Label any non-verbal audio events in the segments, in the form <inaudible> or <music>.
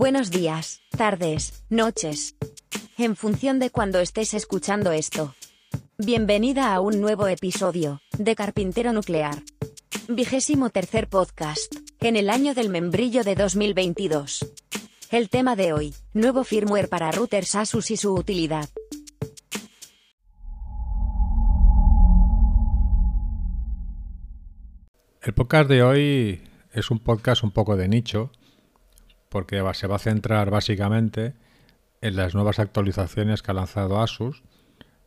Buenos días, tardes, noches. En función de cuando estés escuchando esto. Bienvenida a un nuevo episodio de Carpintero Nuclear. Vigésimo tercer podcast, en el año del membrillo de 2022. El tema de hoy, nuevo firmware para routers Asus y su utilidad. El podcast de hoy es un podcast un poco de nicho, porque se va a centrar básicamente en las nuevas actualizaciones que ha lanzado Asus,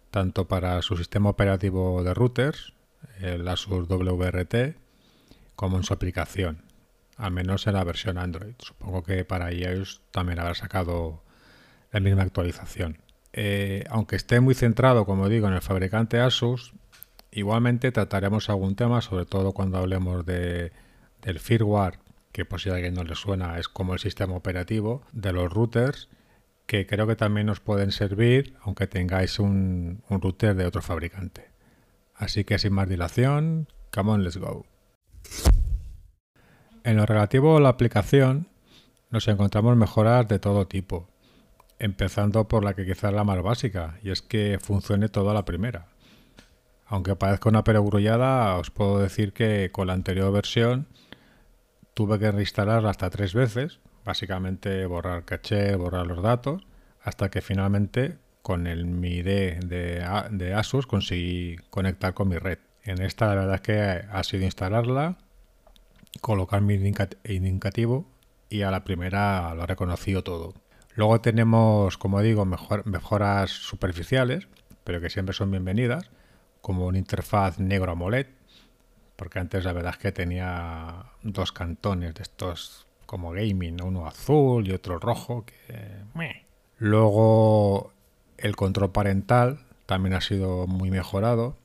tanto para su sistema operativo de routers, el Asus WRT, como en su aplicación, al menos en la versión Android. Supongo que para iOS también habrá sacado la misma actualización. Eh, aunque esté muy centrado, como digo, en el fabricante Asus, igualmente trataremos algún tema, sobre todo cuando hablemos de, del firmware que por si a alguien no le suena es como el sistema operativo de los routers, que creo que también nos pueden servir aunque tengáis un, router de otro fabricante. Así que sin más dilación, come on, let's go. En lo relativo a la aplicación, nos encontramos mejoras de todo tipo, empezando por la que quizás es la más básica, y es que funcione toda la primera. Aunque parezca una perogrullada, os puedo decir que con la anterior versión tuve que reinstalarla hasta tres veces, básicamente borrar caché, borrar los datos, hasta que finalmente con el Mi ID de, Asus conseguí conectar con mi red. En esta la verdad es que ha sido instalarla, colocar mi indicativo y a la primera lo ha reconocido todo. Luego tenemos, como digo, mejoras superficiales, pero que siempre son bienvenidas, como una interfaz negro AMOLED, porque antes la verdad es que tenía dos cantones de estos como gaming, uno azul y otro rojo. Luego el control parental también ha sido muy mejorado.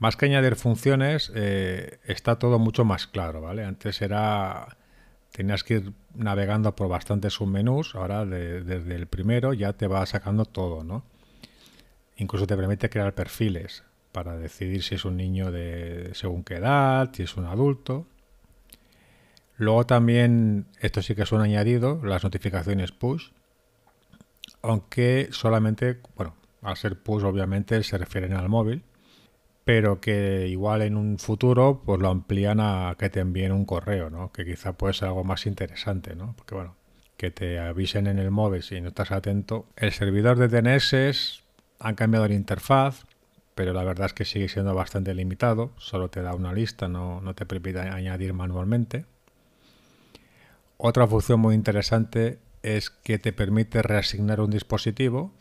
Más que añadir funciones, eh, está todo mucho más claro, ¿vale? Antes era tenías que ir navegando por bastantes submenús, ahora desde el primero ya te va sacando todo, ¿no? Incluso te permite crear perfiles para decidir si es un niño de según qué edad, si es un adulto. Luego también, esto sí que es un añadido, las notificaciones push, aunque solamente, bueno, al ser push obviamente se refieren al móvil, pero que igual en un futuro pues lo amplían a que te envíen un correo, ¿no? Que quizá puede ser algo más interesante, ¿no? Porque bueno, que te avisen en el móvil si no estás atento. El servidor de DNS han cambiado la interfaz, pero la verdad es que sigue siendo bastante limitado, solo te da una lista, no, te permite añadir manualmente. Otra función muy interesante es que te permite reasignar un dispositivo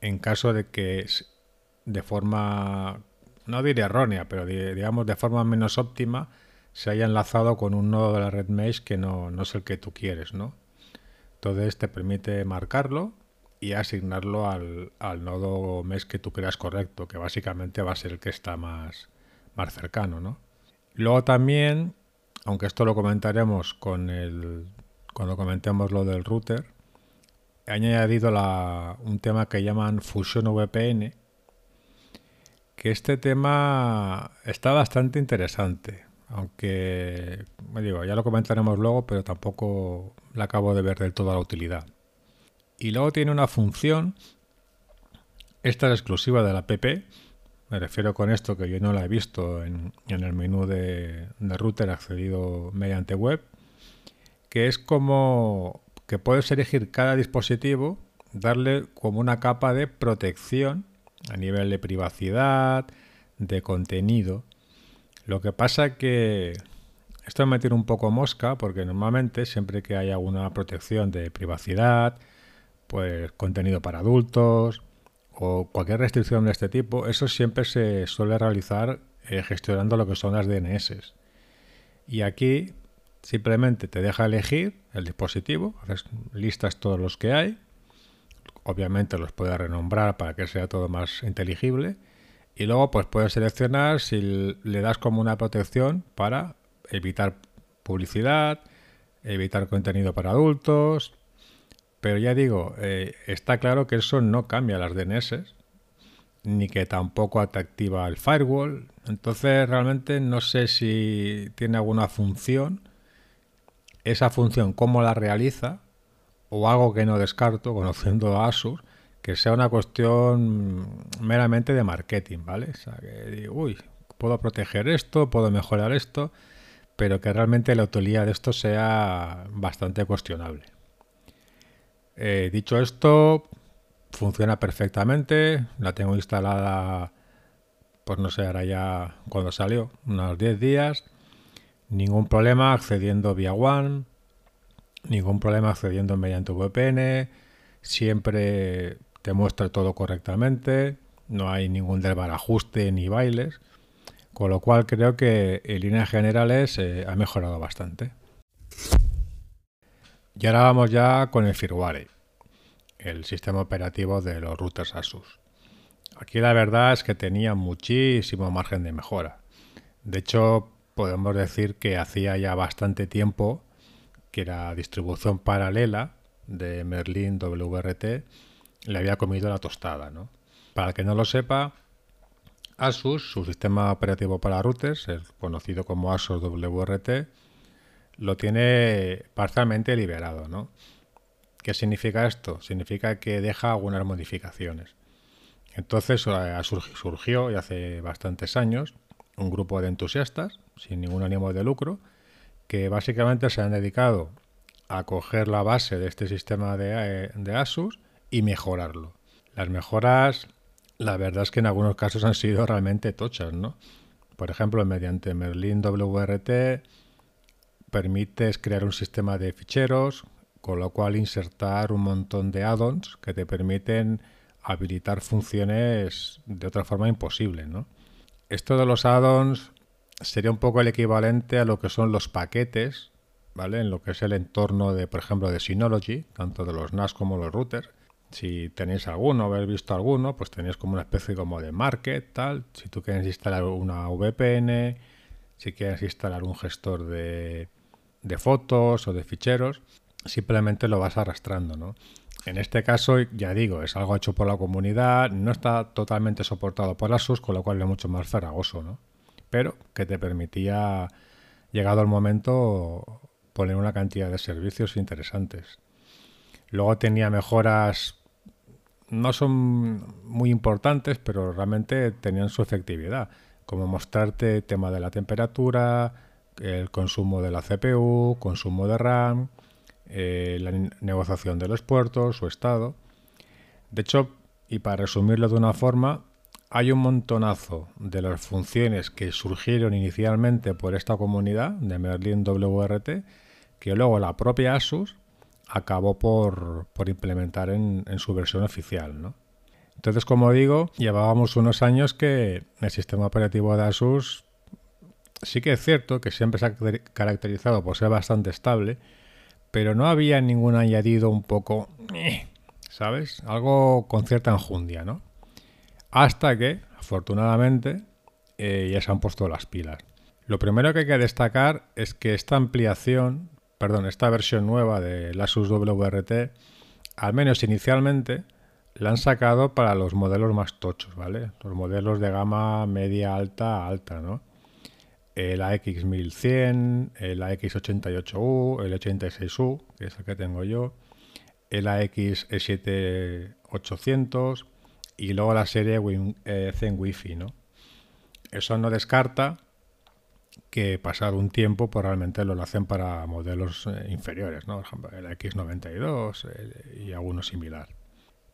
en caso de que de forma, no diré errónea, pero digamos de forma menos óptima, se haya enlazado con un nodo de la red mesh que no, no es el que tú quieres, ¿no? Entonces te permite marcarlo y asignarlo al, nodo mes que tú creas correcto, que básicamente va a ser el que está más, más cercano. ¿no? Luego también, aunque esto lo comentaremos con el, cuando comentemos lo del router, he añadido la, un tema que llaman Fusion VPN, que este tema está bastante interesante, aunque digo, ya lo comentaremos luego, pero tampoco le acabo de ver del todo la utilidad. Y luego tiene una función, esta es exclusiva de la PP, me refiero con esto que yo no la he visto en, el menú de, router accedido mediante web, que es como que puedes elegir cada dispositivo, darle como una capa de protección a nivel de privacidad, de contenido. Lo que pasa que esto me tiene un poco mosca porque normalmente siempre que hay alguna protección de privacidad, pues contenido para adultos o cualquier restricción de este tipo, eso siempre se suele realizar eh, gestionando lo que son las DNS. Y aquí simplemente te deja elegir el dispositivo, listas todos los que hay, obviamente los puedes renombrar para que sea todo más inteligible y luego pues puedes seleccionar si le das como una protección para evitar publicidad, evitar contenido para adultos, pero ya digo, eh, está claro que eso no cambia las DNS, ni que tampoco te activa el firewall. Entonces realmente no sé si tiene alguna función. Esa función, cómo la realiza, o algo que no descarto, conociendo a Asus, que sea una cuestión meramente de marketing, ¿vale? O sea, que digo, uy, puedo proteger esto, puedo mejorar esto, pero que realmente la utilidad de esto sea bastante cuestionable. Eh, dicho esto, funciona perfectamente, la tengo instalada, pues no sé, ahora ya cuando salió, unos 10 días, ningún problema accediendo vía One, ningún problema accediendo mediante VPN, siempre te muestra todo correctamente, no hay ningún desbarajuste ni bailes, con lo cual creo que en líneas generales eh, ha mejorado bastante. Y ahora vamos ya con el firmware, el sistema operativo de los routers Asus. Aquí la verdad es que tenía muchísimo margen de mejora. De hecho, podemos decir que hacía ya bastante tiempo que la distribución paralela de Merlin WRT le había comido la tostada. ¿no? Para el que no lo sepa, Asus, su sistema operativo para routers, el conocido como Asus WRT, lo tiene parcialmente liberado. ¿no? ¿Qué significa esto? Significa que deja algunas modificaciones. Entonces eh, surgió, y hace bastantes años, un grupo de entusiastas, sin ningún ánimo de lucro, que básicamente se han dedicado a coger la base de este sistema de, de Asus y mejorarlo. Las mejoras, la verdad es que en algunos casos han sido realmente tochas, ¿no? Por ejemplo, mediante Merlin WRT permites crear un sistema de ficheros, con lo cual insertar un montón de add-ons que te permiten habilitar funciones de otra forma imposible, ¿no? Esto de los add-ons sería un poco el equivalente a lo que son los paquetes, ¿vale? En lo que es el entorno de, por ejemplo, de Synology, tanto de los NAS como los routers, si tenéis alguno, habéis visto alguno, pues tenéis como una especie como de market, tal. Si tú quieres instalar una VPN, si quieres instalar un gestor de, de fotos o de ficheros, simplemente lo vas arrastrando, ¿no? En este caso, ya digo, es algo hecho por la comunidad, no está totalmente soportado por Asus, con lo cual es mucho más farragoso, ¿no? Pero que te permitía, llegado el momento, poner una cantidad de servicios interesantes. Luego tenía mejoras no son muy importantes, pero realmente tenían su efectividad, como mostrarte tema de la temperatura, el consumo de la CPU, consumo de RAM, eh, la negociación de los puertos, su estado. De hecho, y para resumirlo de una forma, hay un montonazo de las funciones que surgieron inicialmente por esta comunidad de Merlin WRT, que luego la propia Asus acabó por, implementar en, su versión oficial. ¿no? Entonces, como digo, llevábamos unos años que el sistema operativo de Asus sí que es cierto que siempre se ha caracterizado por ser bastante estable, pero no había ningún añadido un poco, ¿sabes? Algo con cierta enjundia, ¿no? Hasta que, afortunadamente, eh, ya se han puesto las pilas. Lo primero que hay que destacar es que esta ampliación perdón, esta versión nueva de Asus WRT, al menos inicialmente, la han sacado para los modelos más tochos, ¿vale? Los modelos de gama media, alta, alta, ¿no? El AX1100, el AX88U, el 86U, que es el que tengo yo, el AX7800 y luego la serie eh, Zen Wi-Fi, ¿no? Eso no descarta que pasado un tiempo pues realmente lo hacen para modelos eh, inferiores, ¿no? Por ejemplo, el X92 y alguno similar.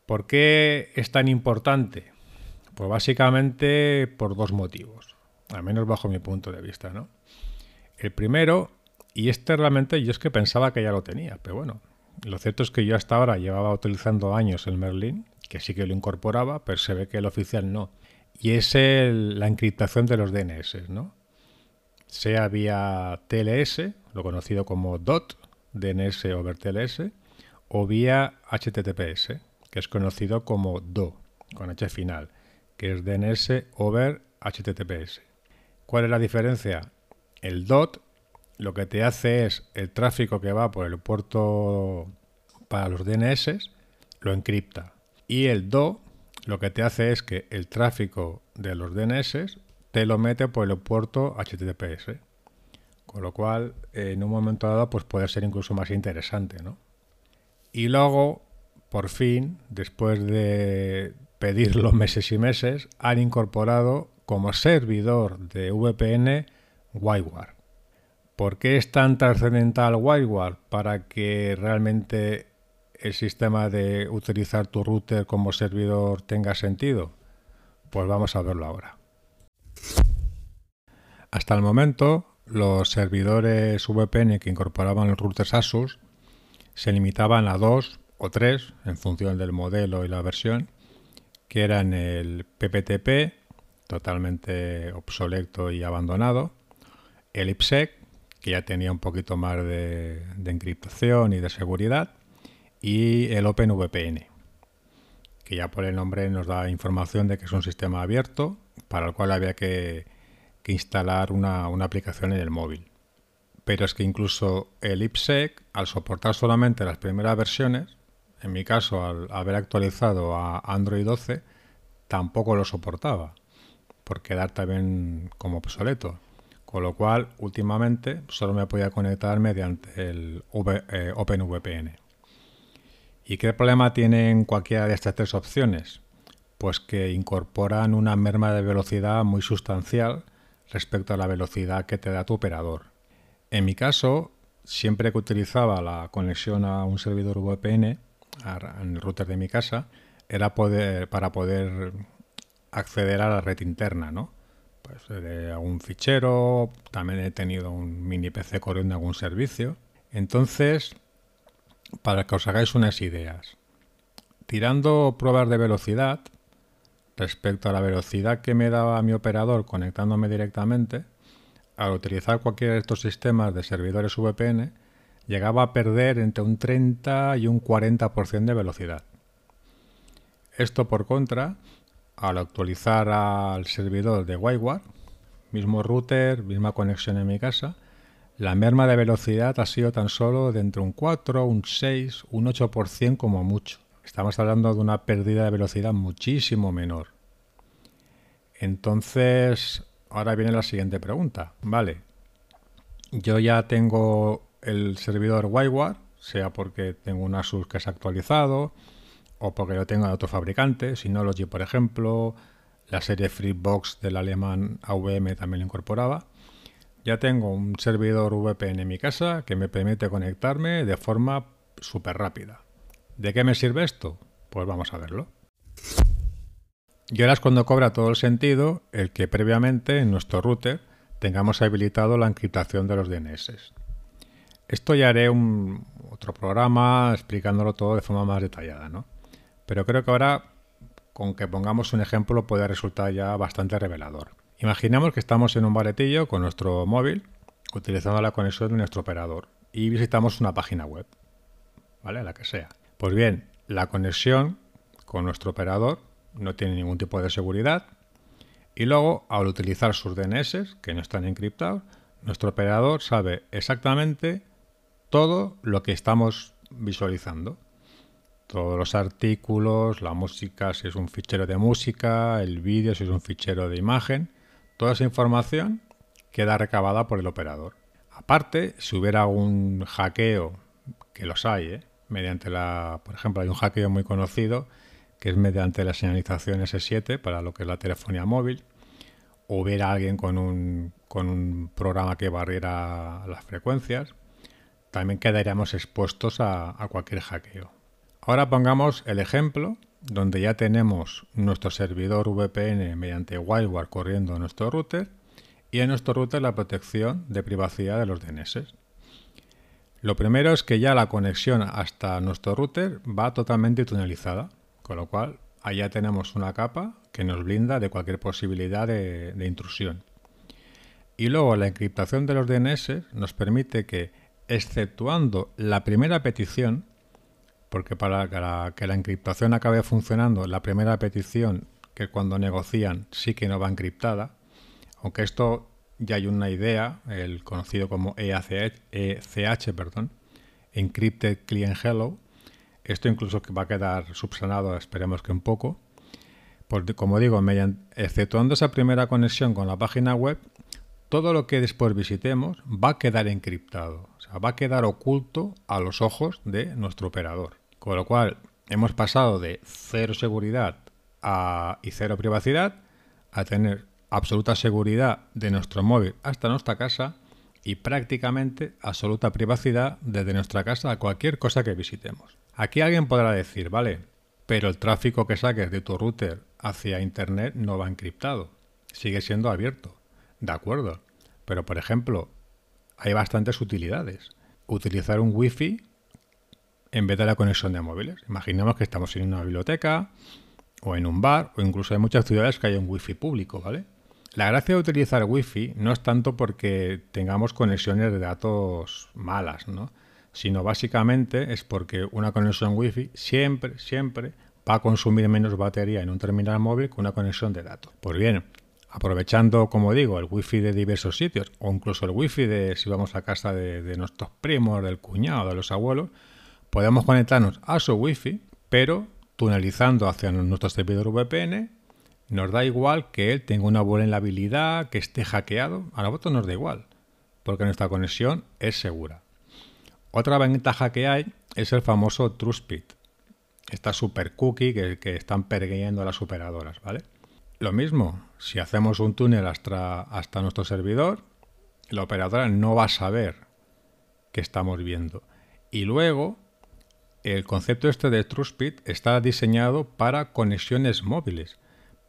¿Por qué es tan importante? Pues básicamente por dos motivos, al menos bajo mi punto de vista, ¿no? El primero, y este realmente yo es que pensaba que ya lo tenía, pero bueno, lo cierto es que yo hasta ahora llevaba utilizando años el Merlin, que sí que lo incorporaba, pero se ve que el oficial no. Y es la encriptación de los DNS, ¿no? sea vía TLS, lo conocido como DOT, DNS over TLS, o vía HTTPS, que es conocido como DO, con H final, que es DNS over HTTPS. ¿Cuál es la diferencia? El DOT lo que te hace es el tráfico que va por el puerto para los DNS, lo encripta. Y el DO lo que te hace es que el tráfico de los DNS te lo mete por el puerto HTTPS. Con lo cual, en un momento dado, pues puede ser incluso más interesante, ¿no? Y luego, por fin, después de pedirlo <laughs> meses y meses, han incorporado como servidor de VPN WireGuard. ¿Por qué es tan trascendental WireGuard? Para que realmente el sistema de utilizar tu router como servidor tenga sentido. Pues vamos a verlo ahora. Hasta el momento, los servidores VPN que incorporaban los routers Asus se limitaban a dos o tres, en función del modelo y la versión, que eran el PPTP, totalmente obsoleto y abandonado, el IPsec, que ya tenía un poquito más de, encriptación y de seguridad, y el OpenVPN, que ya por el nombre nos da información de que es un sistema abierto para el cual había que instalar una, aplicación en el móvil. Pero es que incluso el IPsec, al soportar solamente las primeras versiones, en mi caso al haber actualizado a Android 12, tampoco lo soportaba, por quedar también como obsoleto. Con lo cual, últimamente solo me podía conectar mediante el eh, OpenVPN. ¿Y qué problema tienen cualquiera de estas tres opciones? Pues que incorporan una merma de velocidad muy sustancial respecto a la velocidad que te da tu operador. En mi caso, siempre que utilizaba la conexión a un servidor VPN en el router de mi casa, era para poder acceder a la red interna, ¿no? Pues de algún fichero, también he tenido un mini PC corriendo algún servicio. Entonces, para que os hagáis unas ideas, tirando pruebas de velocidad, respecto a la velocidad que me daba mi operador conectándome directamente, al utilizar cualquiera de estos sistemas de servidores VPN, llegaba a perder entre un 30 y un 40% de velocidad. Esto por contra, al actualizar al servidor de WireGuard, mismo router, misma conexión en mi casa, la merma de velocidad ha sido tan solo de entre un 4, un 6, un 8% como mucho. Estamos hablando de una pérdida de velocidad muchísimo menor. Entonces, ahora viene la siguiente pregunta. Vale, yo ya tengo el servidor WireGuard, sea porque tengo un Asus que es actualizado o porque lo tengo de otro fabricante, Synology por ejemplo, la serie Freebox del alemán AVM también lo incorporaba. Ya tengo un servidor VPN en mi casa que me permite conectarme de forma súper rápida. ¿De qué me sirve esto? Pues vamos a verlo. Y ahora es cuando cobra todo el sentido el que previamente en nuestro router tengamos habilitado la encriptación de los DNS. Esto ya haré un otro programa explicándolo todo de forma más detallada, ¿no? Pero creo que ahora con que pongamos un ejemplo puede resultar ya bastante revelador. Imaginemos que estamos en un baretillo con nuestro móvil utilizando la conexión de nuestro operador y visitamos una página web, ¿vale? La que sea. Pues bien, la conexión con nuestro operador no tiene ningún tipo de seguridad y luego al utilizar sus DNS, que no están encriptados, nuestro operador sabe exactamente todo lo que estamos visualizando. Todos los artículos, la música, si es un fichero de música, el vídeo, si es un fichero de imagen, toda esa información queda recabada por el operador. Aparte, si hubiera un hackeo, que los hay, ¿eh? mediante la, por ejemplo, hay un hackeo muy conocido que es mediante la señalización S7 para lo que es la telefonía móvil, o ver alguien con un, con un programa que barriera las frecuencias, también quedaríamos expuestos a cualquier hackeo. Ahora pongamos el ejemplo donde ya tenemos nuestro servidor VPN mediante WireGuard corriendo en nuestro router y en nuestro router la protección de privacidad de los DNS. Lo primero es que ya la conexión hasta nuestro router va totalmente tunelizada, con lo cual allá tenemos una capa que nos blinda de cualquier posibilidad de, intrusión. Y luego la encriptación de los DNS nos permite que, exceptuando la primera petición, porque para que la encriptación acabe funcionando, la primera petición, que cuando negocian sí que no va encriptada, aunque esto ya hay una idea, el conocido como EACH, ECH, perdón, Encrypted Client Hello. Esto incluso va a quedar subsanado, esperemos que un poco. Porque, como digo, mediante, exceptuando esa primera conexión con la página web, todo lo que después visitemos va a quedar encriptado, o sea, va a quedar oculto a los ojos de nuestro operador. Con lo cual, hemos pasado de cero seguridad y cero privacidad a tener absoluta seguridad de nuestro móvil hasta nuestra casa y prácticamente absoluta privacidad desde nuestra casa a cualquier cosa que visitemos. Aquí alguien podrá decir, vale, pero el tráfico que saques de tu router hacia Internet no va encriptado, sigue siendo abierto. De acuerdo, pero por ejemplo, hay bastantes utilidades. Utilizar un Wi-Fi en vez de la conexión de móviles. Imaginemos que estamos en una biblioteca o en un bar o incluso hay muchas ciudades que hay un Wi-Fi público, ¿vale? La gracia de utilizar Wi-Fi no es tanto porque tengamos conexiones de datos malas, ¿no? Sino básicamente es porque una conexión Wi-Fi siempre, siempre va a consumir menos batería en un terminal móvil que una conexión de datos. Pues bien, aprovechando, como digo, el Wi-Fi de diversos sitios o incluso el Wi-Fi de si vamos a casa de, nuestros primos, del cuñado, de los abuelos, podemos conectarnos a su Wi-Fi, pero tunelizando hacia nuestro servidor VPN nos da igual que él tenga una vulnerabilidad, que esté hackeado. A nosotros nos da igual, porque nuestra conexión es segura. Otra ventaja que hay es el famoso TrustPit. Esta super cookie que, están pergueñando las operadoras, ¿vale? Lo mismo, si hacemos un túnel hasta, nuestro servidor, la operadora no va a saber que estamos viendo. Y luego, el concepto este de TrustPit está diseñado para conexiones móviles.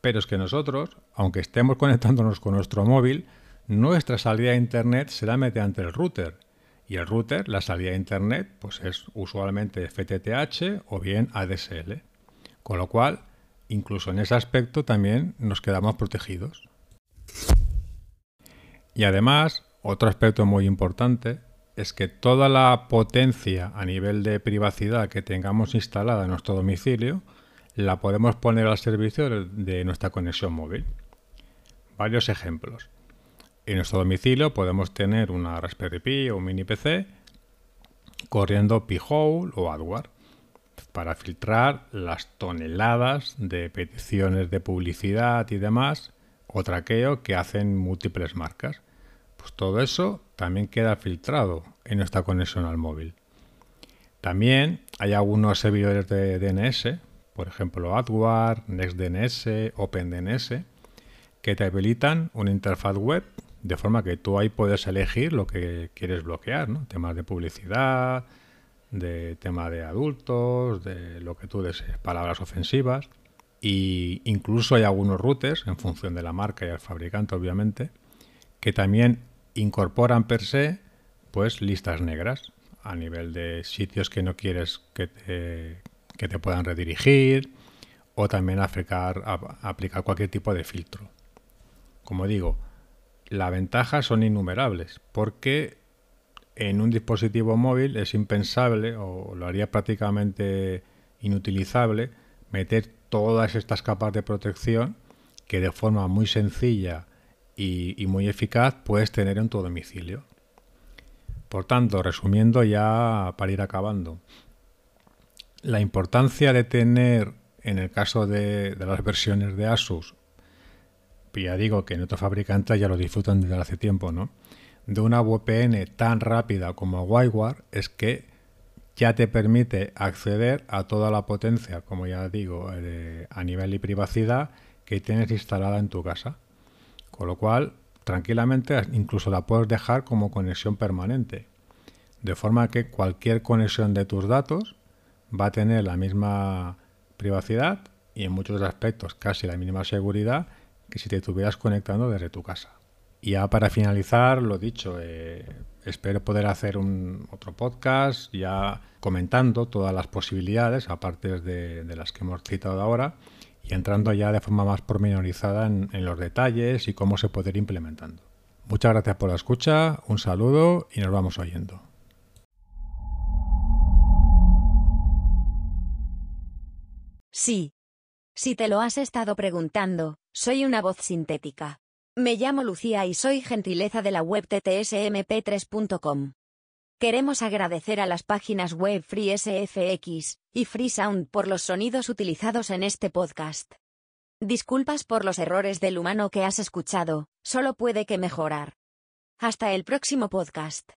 Pero es que nosotros, aunque estemos conectándonos con nuestro móvil, nuestra salida a Internet será mediante el router. Y el router, la salida a Internet, pues es usualmente FTTH o bien ADSL. Con lo cual, incluso en ese aspecto también nos quedamos protegidos. Y además, otro aspecto muy importante es que toda la potencia a nivel de privacidad que tengamos instalada en nuestro domicilio la podemos poner al servicio de nuestra conexión móvil. Varios ejemplos. En nuestro domicilio podemos tener una Raspberry Pi o un mini PC corriendo Pi-hole o AdWare para filtrar las toneladas de peticiones de publicidad y demás o traqueo que hacen múltiples marcas. Pues todo eso también queda filtrado en nuestra conexión al móvil. También hay algunos servidores de DNS por ejemplo AdWare, NextDNS, OpenDNS, que te habilitan una interfaz web de forma que tú ahí puedes elegir lo que quieres bloquear, ¿no? temas de publicidad, de tema de adultos, de lo que tú desees, palabras ofensivas. Y incluso hay algunos routers, en función de la marca y el fabricante, obviamente, que también incorporan per se pues listas negras a nivel de sitios que no quieres que te, que te puedan redirigir o también aplicar, aplicar cualquier tipo de filtro. Como digo, las ventajas son innumerables porque en un dispositivo móvil es impensable o lo haría prácticamente inutilizable meter todas estas capas de protección que de forma muy sencilla y, muy eficaz puedes tener en tu domicilio. Por tanto, resumiendo ya para ir acabando, la importancia de tener, en el caso de, las versiones de Asus, ya digo que en otros fabricantes ya lo disfrutan desde hace tiempo, ¿no? De una VPN tan rápida como WireGuard es que ya te permite acceder a toda la potencia, como ya digo, eh, a nivel de privacidad que tienes instalada en tu casa. Con lo cual, tranquilamente incluso la puedes dejar como conexión permanente. De forma que cualquier conexión de tus datos va a tener la misma privacidad y en muchos aspectos casi la mínima seguridad que si te estuvieras conectando desde tu casa. Y ya para finalizar, lo dicho, eh, espero poder hacer un otro podcast ya comentando todas las posibilidades, aparte de, las que hemos citado ahora, y entrando ya de forma más pormenorizada en, en los detalles y cómo se puede ir implementando. Muchas gracias por la escucha, un saludo y nos vamos oyendo. Sí. Si te lo has estado preguntando, soy una voz sintética. Me llamo Lucía y soy gentileza de la web ttsmp3.com. Queremos agradecer a las páginas web FreeSFX y FreeSound por los sonidos utilizados en este podcast. Disculpas por los errores del humano que has escuchado, solo puede que mejorar. Hasta el próximo podcast.